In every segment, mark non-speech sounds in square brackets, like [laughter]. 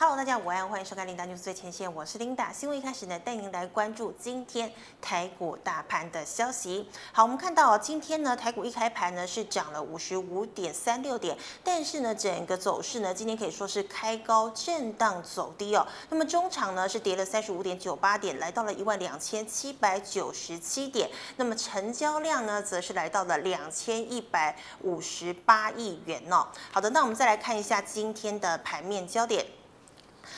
Hello，大家午安，欢迎收看《琳达 News 最前线》，我是琳达。新闻一开始呢，带您来关注今天台股大盘的消息。好，我们看到今天呢，台股一开盘呢是涨了五十五点三六点，但是呢，整个走势呢，今天可以说是开高震荡走低哦。那么中场呢是跌了三十五点九八点，来到了一万两千七百九十七点。那么成交量呢，则是来到了两千一百五十八亿元哦。好的，那我们再来看一下今天的盘面焦点。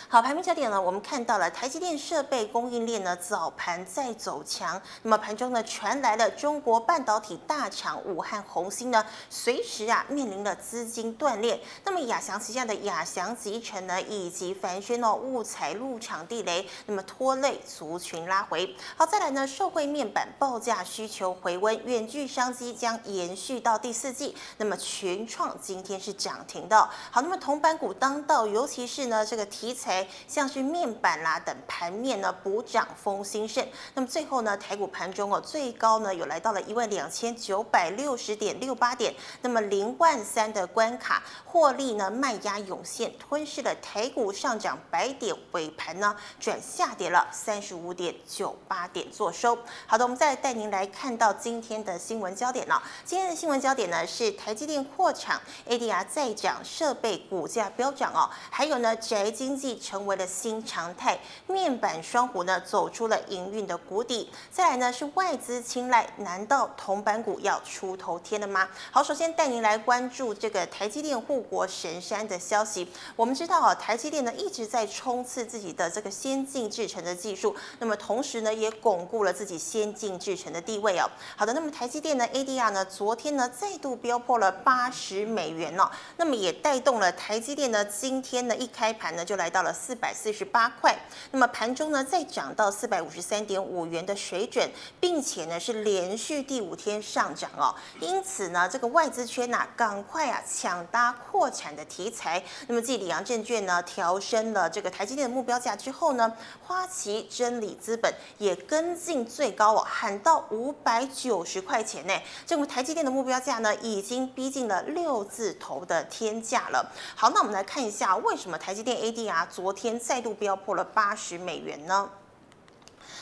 好，排名焦点呢，我们看到了台积电设备供应链呢早盘在走强，那么盘中呢传来了中国半导体大厂武汉弘芯呢随时啊面临了资金断裂，那么亚翔旗下的亚翔集成呢以及凡轩哦误踩入场地雷，那么拖累族群拉回。好，再来呢社会面板报价需求回温，远距商机将延续到第四季，那么群创今天是涨停的。好，那么铜板股当道，尤其是呢这个题材材。像是面板啦等盘面呢补涨风兴盛，那么最后呢台股盘中哦最高呢有来到了一万两千九百六十点六八点，那么零万三的关卡，获利呢卖压涌现，吞噬了台股上涨百点，尾盘呢转下跌了三十五点九八点作收。好的，我们再带您来看到今天的新闻焦点了。今天的新闻焦点呢是台积电扩厂，ADR 再涨，设备股价飙涨哦，还有呢宅经济。成为了新常态，面板双虎呢走出了营运的谷底。再来呢是外资青睐，难道铜板股要出头天了吗？好，首先带您来关注这个台积电护国神山的消息。我们知道啊，台积电呢一直在冲刺自己的这个先进制程的技术，那么同时呢也巩固了自己先进制程的地位哦。好的，那么台积电呢 ADR 呢昨天呢再度飙破了八十美元哦，那么也带动了台积电呢今天呢一开盘呢就来到到了。四百四十八块，那么盘中呢再涨到四百五十三点五元的水准，并且呢是连续第五天上涨哦。因此呢，这个外资圈呐、赶快啊抢搭扩产的题材。那么继里昂证券呢调升了这个台积电的目标价之后呢，花旗真理资本也跟进最高哦，喊到五百九十块钱呢。这个台积电的目标价呢已经逼近了六字头的天价了。好，那我们来看一下为什么台积电 ADR 昨天再度飙破了八十美元呢？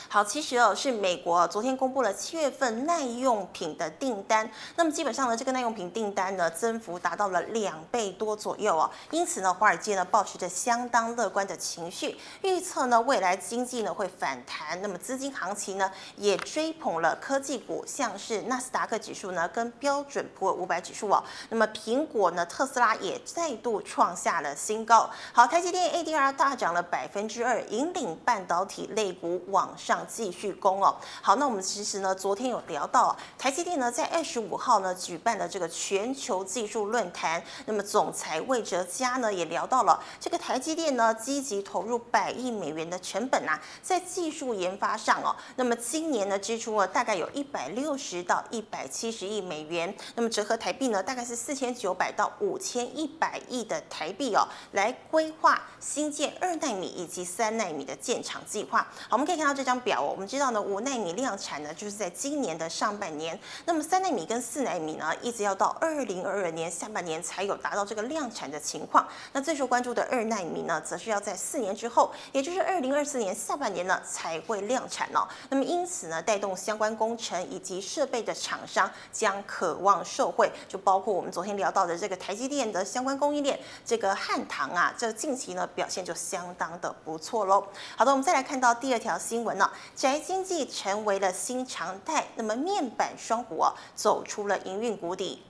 好，其实哦，是美国昨天公布了七月份耐用品的订单，那么基本上呢，这个耐用品订单呢，增幅达到了两倍多左右哦。因此呢，华尔街呢，抱持着相当乐观的情绪，预测呢，未来经济呢会反弹。那么资金行情呢，也追捧了科技股，像是纳斯达克指数呢，跟标准普尔五百指数哦。那么苹果呢，特斯拉也再度创下了新高。好，台积电 ADR 大涨了百分之二，引领半导体类股往上。继续攻哦，好，那我们其实呢，昨天有聊到台积电呢，在二十五号呢举办了这个全球技术论坛，那么总裁魏哲嘉呢也聊到了这个台积电呢积极投入百亿美元的成本啊，在技术研发上哦，那么今年呢支出呢大概有一百六十到一百七十亿美元，那么折合台币呢大概是四千九百到五千一百亿的台币哦，来规划新建二奈米以及三奈米的建厂计划。好，我们可以看到这张。表我们知道呢，五纳米量产呢，就是在今年的上半年。那么三纳米跟四纳米呢，一直要到二零二二年下半年才有达到这个量产的情况。那最受关注的二纳米呢，则是要在四年之后，也就是二零二四年下半年呢，才会量产哦。那么因此呢，带动相关工程以及设备的厂商将渴望受惠，就包括我们昨天聊到的这个台积电的相关供应链，这个汉唐啊，这近期呢表现就相当的不错喽。好的，我们再来看到第二条新闻呢。宅经济成为了新常态，那么面板双股哦走出了营运谷底。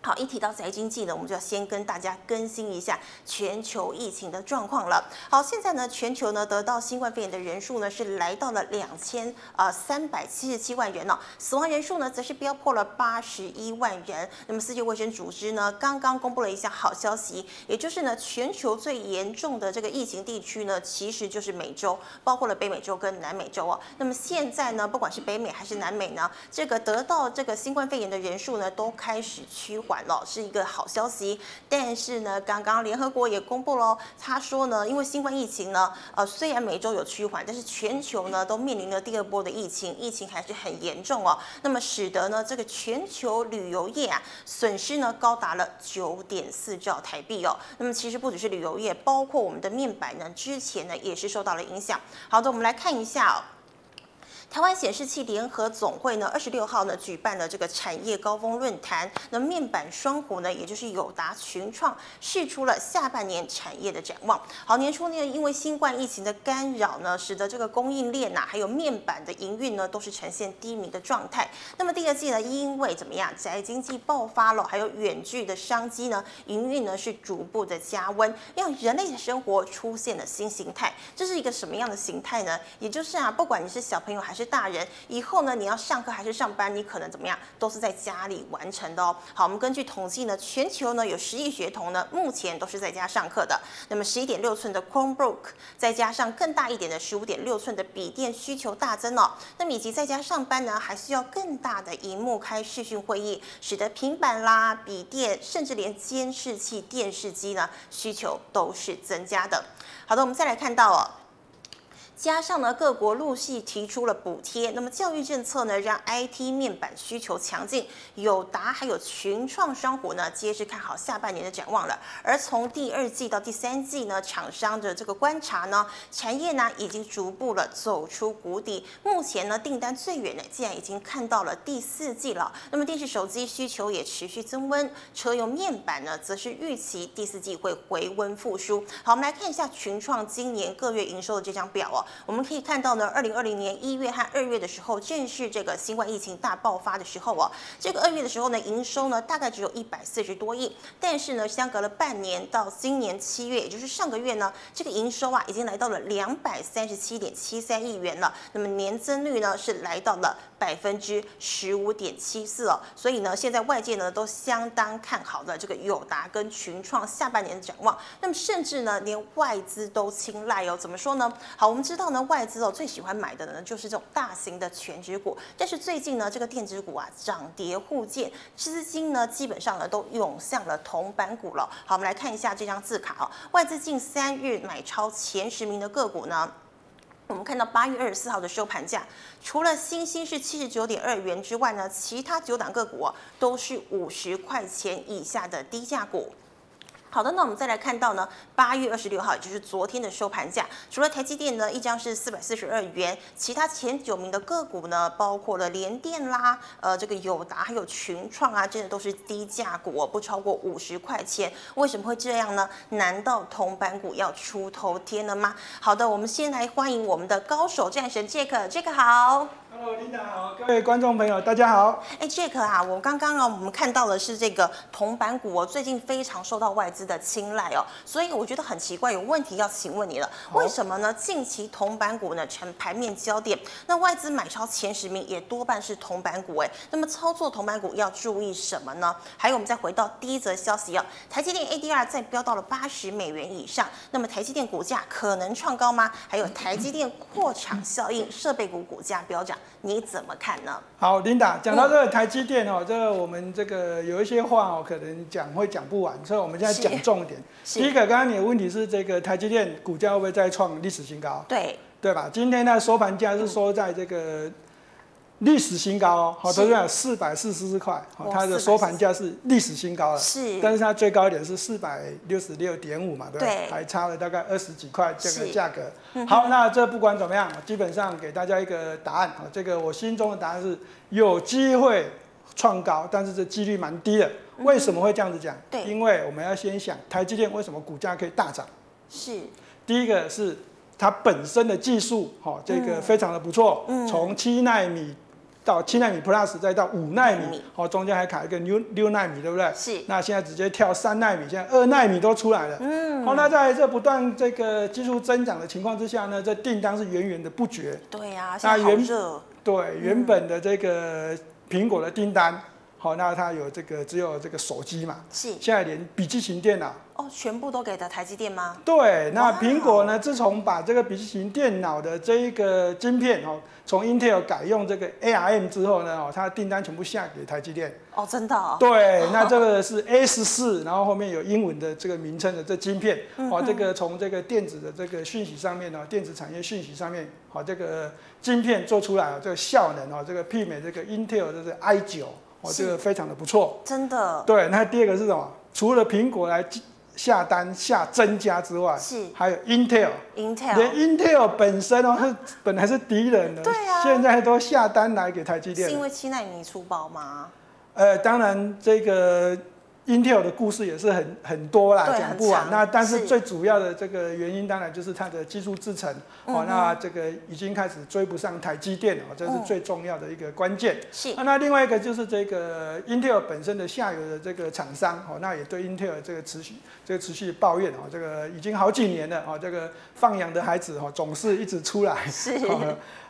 好，一提到宅经济呢，我们就要先跟大家更新一下全球疫情的状况了。好，现在呢，全球呢得到新冠肺炎的人数呢是来到了两千啊三百七十七万人哦，死亡人数呢则是飙破了八十一万人。那么世界卫生组织呢刚刚公布了一项好消息，也就是呢全球最严重的这个疫情地区呢其实就是美洲，包括了北美洲跟南美洲哦。那么现在呢，不管是北美还是南美呢，这个得到这个新冠肺炎的人数呢都开始趋缓。了，是一个好消息。但是呢，刚刚联合国也公布了，他说呢，因为新冠疫情呢，呃，虽然美洲有趋缓，但是全球呢都面临了第二波的疫情，疫情还是很严重哦。那么使得呢，这个全球旅游业啊，损失呢高达了九点四兆台币哦。那么其实不只是旅游业，包括我们的面板呢，之前呢也是受到了影响。好的，我们来看一下。台湾显示器联合总会呢，二十六号呢举办了这个产业高峰论坛。那面板双虎呢，也就是友达、群创，释出了下半年产业的展望。好，年初呢，因为新冠疫情的干扰呢，使得这个供应链呐、啊，还有面板的营运呢，都是呈现低迷的状态。那么第二季呢，因为怎么样，宅经济爆发了，还有远距的商机呢，营运呢是逐步的加温，让人类的生活出现了新形态。这是一个什么样的形态呢？也就是啊，不管你是小朋友还是是大人，以后呢，你要上课还是上班，你可能怎么样，都是在家里完成的哦。好，我们根据统计呢，全球呢有十亿学童呢，目前都是在家上课的。那么十一点六寸的 Chromebook，再加上更大一点的十五点六寸的笔电需求大增哦。那么以及在家上班呢，还需要更大的荧幕开视讯会议，使得平板啦、笔电，甚至连监视器、电视机呢，需求都是增加的。好的，我们再来看到哦。加上呢，各国陆续提出了补贴，那么教育政策呢，让 IT 面板需求强劲，友达还有群创双虎呢，皆是看好下半年的展望了。而从第二季到第三季呢，厂商的这个观察呢，产业呢已经逐步了走出谷底。目前呢，订单最远呢，竟然已经看到了第四季了。那么电视手机需求也持续增温，车用面板呢，则是预期第四季会回温复苏。好，我们来看一下群创今年各月营收的这张表哦。我们可以看到呢，二零二零年一月和二月的时候，正是这个新冠疫情大爆发的时候哦。这个二月的时候呢，营收呢大概只有一百四十多亿，但是呢，相隔了半年到今年七月，也就是上个月呢，这个营收啊已经来到了两百三十七点七三亿元了。那么年增率呢是来到了百分之十五点七四哦。所以呢，现在外界呢都相当看好的这个友达跟群创下半年的展望。那么甚至呢，连外资都青睐哦。怎么说呢？好，我们知道。呢外资哦最喜欢买的呢就是这种大型的全值股，但是最近呢这个电子股啊涨跌互见，资金呢基本上呢都涌向了铜板股了。好，我们来看一下这张字卡哦，外资近三日买超前十名的个股呢，我们看到八月二十四号的收盘价，除了欣兴是七十九点二元之外呢，其他九档个股啊都是五十块钱以下的低价股。好的，那我们再来看到呢，八月二十六号，也就是昨天的收盘价，除了台积电呢，一张是四百四十二元，其他前九名的个股呢，包括了联电啦，呃，这个友达还有群创啊，真的都是低价股哦，不超过五十块钱。为什么会这样呢？难道铜板股要出头天了吗？好的，我们先来欢迎我们的高手战神 Jack，Jack 好。Hello，琳达好，各位观众朋友，大家好。哎，Jack 啊，我刚刚啊，我们看到的是这个铜板股哦，最近非常受到外资的青睐哦，所以我觉得很奇怪，有问题要请问你了。为什么呢？近期铜板股呢成盘面焦点，那外资买超前十名也多半是铜板股哎，那么操作铜板股要注意什么呢？还有，我们再回到第一则消息哦，台积电 ADR 再飙到了八十美元以上，那么台积电股价可能创高吗？还有台积电扩厂效应，设备股股价飙涨。你怎么看呢？好，琳达讲到这个台积电哦，这个我们这个有一些话哦，可能讲会讲不完，所以我们现在讲重点。第一个，刚刚你的问题是这个台积电股价会不会再创历史新高？对，对吧？今天呢收盘价是收在这个。嗯历史新高哦，好，都是讲四百四十四块，好，它的收盘价是历史新高了，是，但是它最高点是四百六十六点五嘛，对不对？对，还差了大概二十几块这个价格。好，那这不管怎么样，基本上给大家一个答案啊，这个我心中的答案是有机会创高，但是这几率蛮低的。为什么会这样子讲？对，因为我们要先想台积电为什么股价可以大涨？是，第一个是它本身的技术，哈，这个非常的不错，从七纳米。到七纳米 Plus，再到五纳米，好，中间还卡一个六六纳米，对不对？是。那现在直接跳三纳米，现在二纳米都出来了。嗯。好，那在这不断这个技术增长的情况之下呢，这订单是源源的不绝。对呀、啊，现在好热。对，原本的这个苹果的订单，好，那它有这个只有这个手机嘛，是，现在连笔记型电脑哦，全部都给的台积电吗？对，那苹果呢，自从把这个笔记型电脑的这一个晶片哦，从 Intel 改用这个 ARM 之后呢，哦，它的订单全部下给台积电。哦，真的、哦？对，那这个是十四，然后后面有英文的这个名称的这晶片，哦，这个从这个电子的这个讯息上面呢，电子产业讯息上面，好，这个晶片做出来这个效能哦，这个媲美这个 Intel 的这个 i 九。哦，这个非常的不错，真的。对，那第二个是什么？除了苹果来下单下增加之外，是还有 Intel，Intel，连 Intel 本身哦，是本来是敌人的，对啊，现在都下单来给台积电。是因为七纳米出包吗？呃，当然这个。Intel 的故事也是很很多啦，讲不完。那但是最主要的这个原因，当然就是它的技术制程哦，那这个已经开始追不上台积电哦，这是最重要的一个关键。是。那另外一个就是这个 Intel 本身的下游的这个厂商哦，那也对 Intel 这个持续这个持续抱怨哦，这个已经好几年了哦，这个放养的孩子哦，总是一直出来。是。[laughs]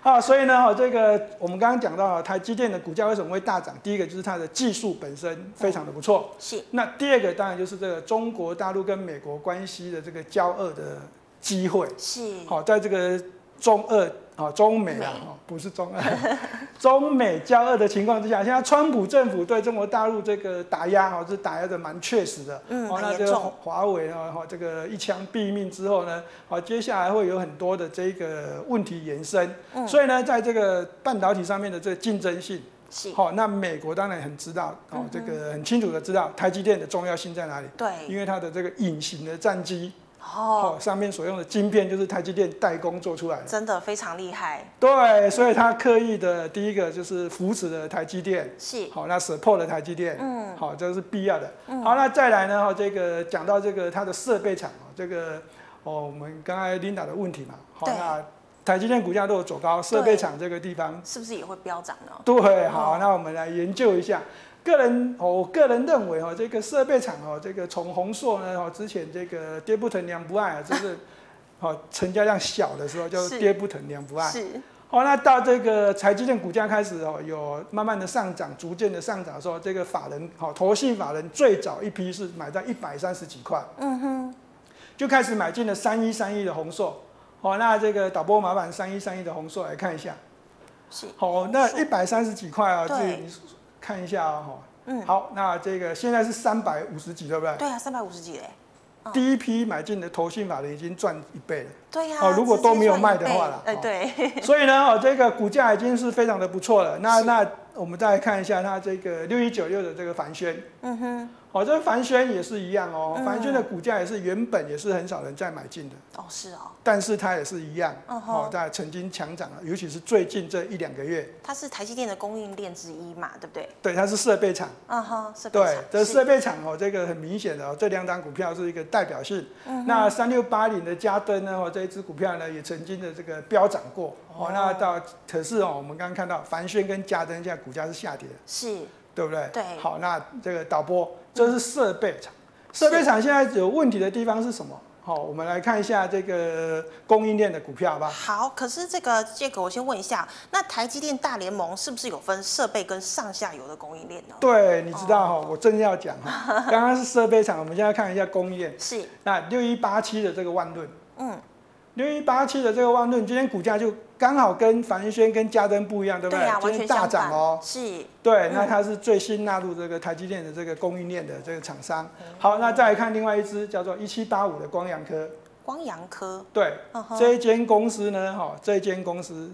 啊，所以呢，哈，这个我们刚刚讲到台积电的股价为什么会大涨？第一个就是它的技术本身非常的不错。是。那第二个当然就是这个中国大陆跟美国关系的这个交恶的机会。是。好，在这个中俄。啊，中美啊，不是中俄，[laughs] 中美交恶的情况之下，现在川普政府对中国大陆这个打压，哦，是打压的蛮确实的。嗯，哦，那这个华为啊，哈，这个一枪毙命之后呢，好，接下来会有很多的这个问题延伸。嗯，所以呢，在这个半导体上面的这个竞争性，是，好，那美国当然很知道，哦，这个很清楚的知道台积电的重要性在哪里。对，因为它的这个隐形的战机。哦，上面所用的晶片就是台积电代工做出来的，真的非常厉害。对，所以他刻意的第一个就是扶持了台积电，是好，那 support 了台积电，嗯，好，这是必要的。嗯好，那再来呢？哈，这个讲到这个它的设备厂这个哦，我们刚才 Linda 的问题嘛，好，那台积电股价都有走高，设备厂这个地方是不是也会飙涨呢？对，好，那我们来研究一下。个人，我个人认为哈，这个设备厂哦，这个从红硕呢，哦，之前这个跌不疼娘不爱啊，就是，好成交量小的时候叫做爹不疼娘不爱，是，好，那到这个台积电股价开始哦，有慢慢的上涨，逐渐的上涨的时候，这个法人，好，投信法人最早一批是买在一百三十几块，嗯哼，就开始买进了三一三一的红硕，好，那这个导播麻烦三一三一的红硕来看一下，是，好，那一百三十几块啊，这你。看一下啊，哈，嗯，好，那这个现在是三百五十几，对不对？对啊，三百五十几嘞。第一批买进的投信法人已经赚一倍了。对呀。哦，如果都没有卖的话了，哎，对。[laughs] [laughs] 所以呢，哦，这个股价已经是非常的不错了。那那我们再来看一下它这个六一九六的这个凡轩。嗯哼。哦，这个帆宣也是一样哦，凡轩的股价也是原本也是很少人在买进的。哦，是哦。但是它也是一样，哦，在曾经强涨了，尤其是最近这一两个月。它是台积电的供应链之一嘛，对不对？对，它是设备厂。嗯哼，设备厂。对，这设备厂哦，这个很明显的哦，这两档股票是一个代表性。嗯那三六八零的嘉登呢，哦，这一支股票呢也曾经的这个飙涨过。哦，那到可是哦，我们刚刚看到凡轩跟嘉登现在股价是下跌的。是。对不对？对。好，那这个导播，这是设备厂。设备厂现在有问题的地方是什么？好，我们来看一下这个供应链的股票，好吧？好，可是这个借个我先问一下，那台积电大联盟是不是有分设备跟上下游的供应链呢？对，你知道哈，我正要讲哈，刚刚是设备厂，我们现在看一下供应链。[laughs] 是。那六一八七的这个万润，嗯，六一八七的这个万润，今天股价就。刚好跟凡轩跟嘉登不一样，对不对？对啊，今天大涨哦。是。对，那它是最新纳入这个台积电的这个供应链的这个厂商。好，那再来看另外一只叫做一七八五的光阳科。光阳科。对，这一间公司呢，哈，这一间公司。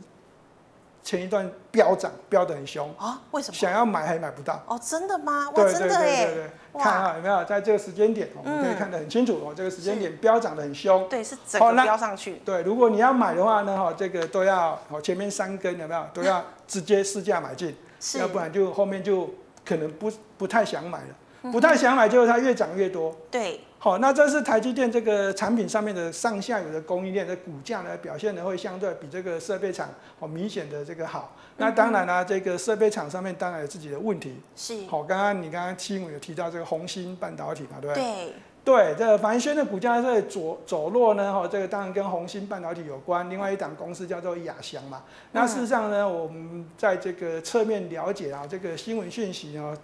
前一段飙涨，飙得很凶啊！为什么？想要买还买不到哦？真的吗？哇，真的耶！看啊，有没有在这个时间点，我们可以看得很清楚哦。这个时间点飙涨得很凶，对，是整个飙上去。对，如果你要买的话呢，哈，这个都要哦，前面三根有没有都要直接市价买进，要不然就后面就可能不不太想买了，不太想买，就是它越涨越多。对。好，那这是台积电这个产品上面的上下游的供应链的股价呢，表现呢会相对比这个设备厂好明显的这个好。那当然呢、啊，这个设备厂上面当然有自己的问题。是。好，刚刚你刚刚七五有提到这个鸿芯半导体嘛，对不对？对。对，这个凡轩的股价在走走弱呢，哈，这个当然跟鸿芯半导体有关。另外一档公司叫做亚翔嘛。那事实上呢，我们在这个侧面了解啊，这个新闻讯息啊。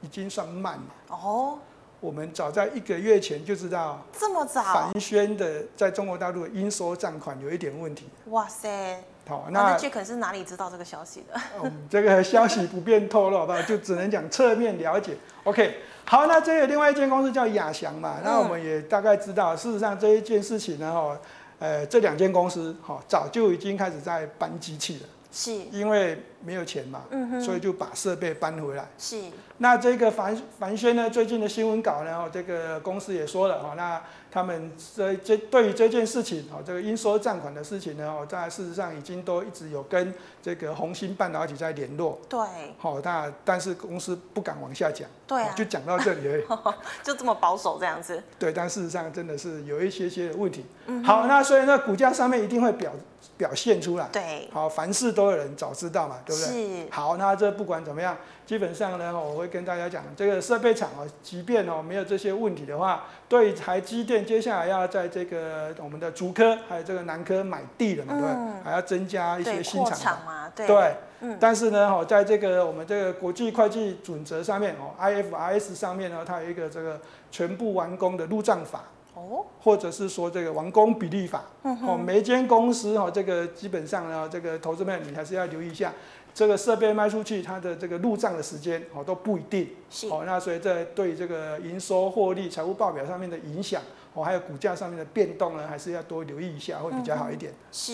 已经算慢了。哦，我们早在一个月前就知道，这么早，凡轩的在中国大陆的应收账款有一点问题。哇塞！好，那这可能是哪里知道这个消息的？嗯，这个消息不便透露，好不好？就只能讲侧面了解。OK，好，那这个另外一间公司叫亚翔嘛，那我们也大概知道，事实上这一件事情呢，哈，呃，这两间公司哈早就已经开始在搬机器了，是，因为没有钱嘛，嗯哼，所以就把设备搬回来。是，那这个凡凡轩呢，最近的新闻稿呢，哈，这个公司也说了，哈，那。他们这这对于这件事情，哦，这个应收账款的事情呢，哦，在事实上已经都一直有跟这个鸿星半导体在联络。对。好，那但是公司不敢往下讲。对啊。就讲到这里而已。[laughs] 就这么保守这样子。对，但事实上真的是有一些些问题。嗯。好，那所以呢，股价上面一定会表表现出来。对。好，凡事都有人早知道嘛，对不对？是。好，那这不管怎么样，基本上呢，我会跟大家讲，这个设备厂哦，即便哦没有这些问题的话，对台积电。接下来要在这个我们的竹科还有这个南科买地了嘛，对、嗯，还要增加一些新厂厂嘛，对。对，嗯。但是呢，哈，在这个我们这个国际会计准则上面哦，IFRS 上面呢，它有一个这个全部完工的入账法，哦，或者是说这个完工比例法，哦，每一间公司哦，这个基本上呢，这个投资们你还是要留意一下。这个设备卖出去，它的这个入账的时间哦都不一定，哦，那所以在对这个营收、获利、财务报表上面的影响，哦，还有股价上面的变动呢，还是要多留意一下，会比较好一点。嗯、是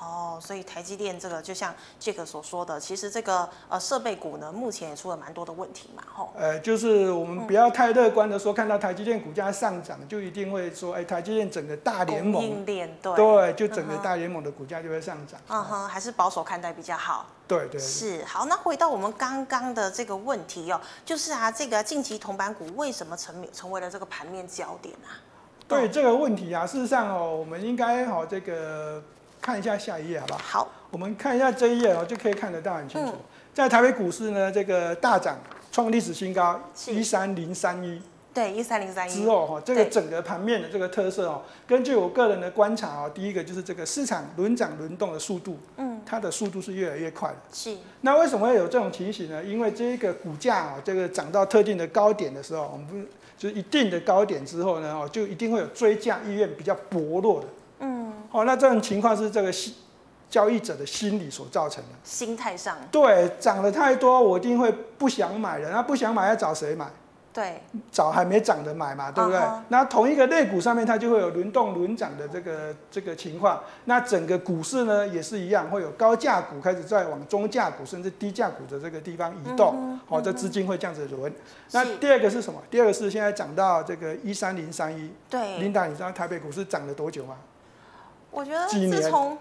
哦，所以台积电这个就像杰克所说的，其实这个呃设备股呢，目前也出了蛮多的问题嘛，吼。呃，就是我们不要太乐观的说，看到台积电股价上涨，就一定会说，哎，台积电整个大联盟，对，对，就整个大联盟的股价就会上涨。嗯哼，还是保守看待比较好。对对，对是好，那回到我们刚刚的这个问题哦，就是啊，这个近期铜板股为什么成成为了这个盘面焦点啊？对这个问题啊，事实上哦，我们应该好这个看一下下一页好不好？好，我们看一下这一页哦，就可以看得到很清楚，嗯、在台北股市呢，这个大涨创历史新高一三零三一。对，一三零三一之后哈，这个整个盘面的这个特色哦，根据我个人的观察哦，第一个就是这个市场轮涨轮动的速度，嗯，它的速度是越来越快的。是。那为什么会有这种情形呢？因为这个股价哦，这个涨到特定的高点的时候，我们就是一定的高点之后呢，哦，就一定会有追价意愿比较薄弱的。嗯。哦，那这种情况是这个心交易者的心理所造成的。心态上。对，涨得太多，我一定会不想买了。那不想买，要找谁买？对，早还没涨的买嘛，对不对？Uh -huh. 那同一个类股上面，它就会有轮动轮涨的这个这个情况。那整个股市呢，也是一样，会有高价股开始在往中价股甚至低价股的这个地方移动。好、uh 这资金会这样子轮。那第二个是什么？第二个是现在涨到这个一三零三一。对，琳达，你知道台北股市涨了多久吗？我觉得自从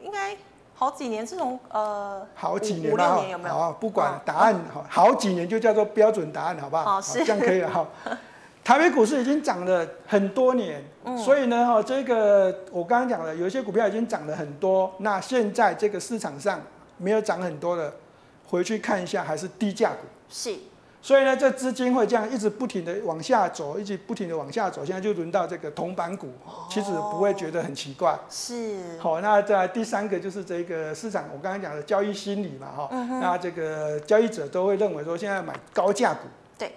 应该。好几年，这种呃，好几年了哈，好，不管答案好，好几年就叫做标准答案，好不好？好，是这样可以了哈。[laughs] 台北股市已经涨了很多年，嗯，所以呢，哈，这个我刚刚讲的，有一些股票已经涨了很多，那现在这个市场上没有涨很多的，回去看一下，还是低价股。是。所以呢，这资金会这样一直不停的往下走，一直不停的往下走。现在就轮到这个铜板股，其实不会觉得很奇怪。是。好，那在第三个就是这个市场，我刚刚讲的交易心理嘛，哈、嗯。那这个交易者都会认为说，现在买高价股，对。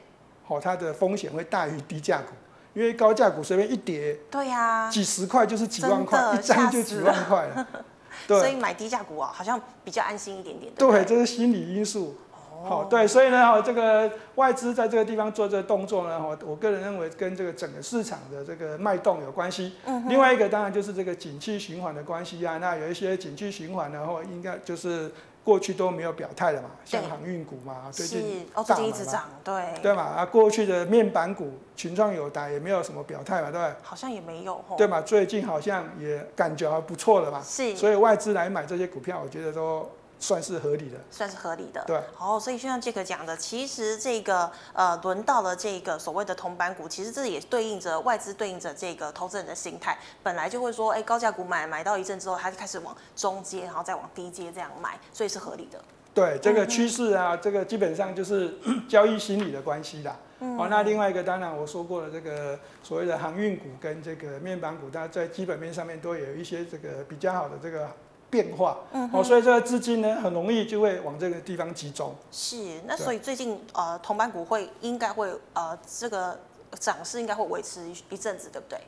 好，它的风险会大于低价股，因为高价股随便一跌，对呀、啊，几十块就是几万块，一张就几万块了。[laughs] 对。所以买低价股啊，好像比较安心一点点。对，对，这是心理因素。好，对，所以呢，哈，这个外资在这个地方做这个动作呢，哈，我个人认为跟这个整个市场的这个脉动有关系。嗯。另外一个当然就是这个景气循环的关系啊，那有一些景气循环，呢，或应该就是过去都没有表态的嘛，像航运股嘛，最近哦，最近一直涨，对。对嘛，啊，过去的面板股群创有达也没有什么表态嘛，对。好像也没有。对嘛，最近好像也感觉还不错了嘛。是。所以外资来买这些股票，我觉得都。算是合理的，算是合理的。对，好，所以就像杰克讲的，其实这个呃，轮到了这个所谓的铜板股，其实这也对应着外资对应着这个投资人的心态，本来就会说，哎，高价股买买到一阵之后，他就开始往中阶，然后再往低阶这样买，所以是合理的。对，这个趋势啊，嗯、这个基本上就是交易心理的关系啦。嗯。好，[coughs] 那另外一个，当然我说过了，这个所谓的航运股跟这个面板股，它在基本面上面都有一些这个比较好的这个。变化，嗯，哦，所以这个资金呢很容易就会往这个地方集中。是，那所以最近呃，铜板股会应该会呃，这个涨势应该会维持一阵子，对不对？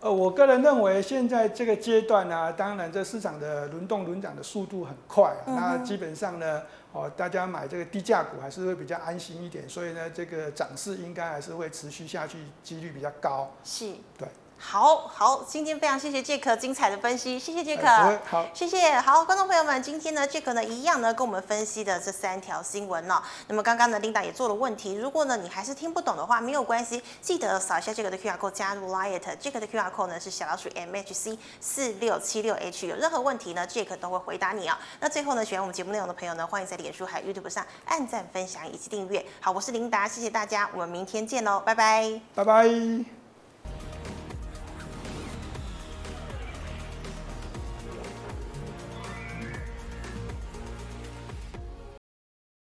呃，我个人认为现在这个阶段呢、啊，当然这市场的轮动轮涨的速度很快、啊嗯，那基本上呢，哦，大家买这个低价股还是会比较安心一点，所以呢，这个涨势应该还是会持续下去，几率比较高。是，对。好好，今天非常谢谢杰克精彩的分析，谢谢杰克、哎。好，谢谢。好，观众朋友们，今天呢，杰克呢一样呢跟我们分析的这三条新闻呢、哦。那么刚刚呢，Linda 也做了问题，如果呢你还是听不懂的话，没有关系，记得扫一下杰克的 QR code 加入 Liet，。杰克的 QR code 呢是小老鼠 MHC 四六七六 H，有任何问题呢，杰克都会回答你啊、哦。那最后呢，喜欢我们节目内容的朋友呢，欢迎在脸书还有 YouTube 上按赞、分享以及订阅。好，我是琳达，谢谢大家，我们明天见喽，拜拜，拜拜。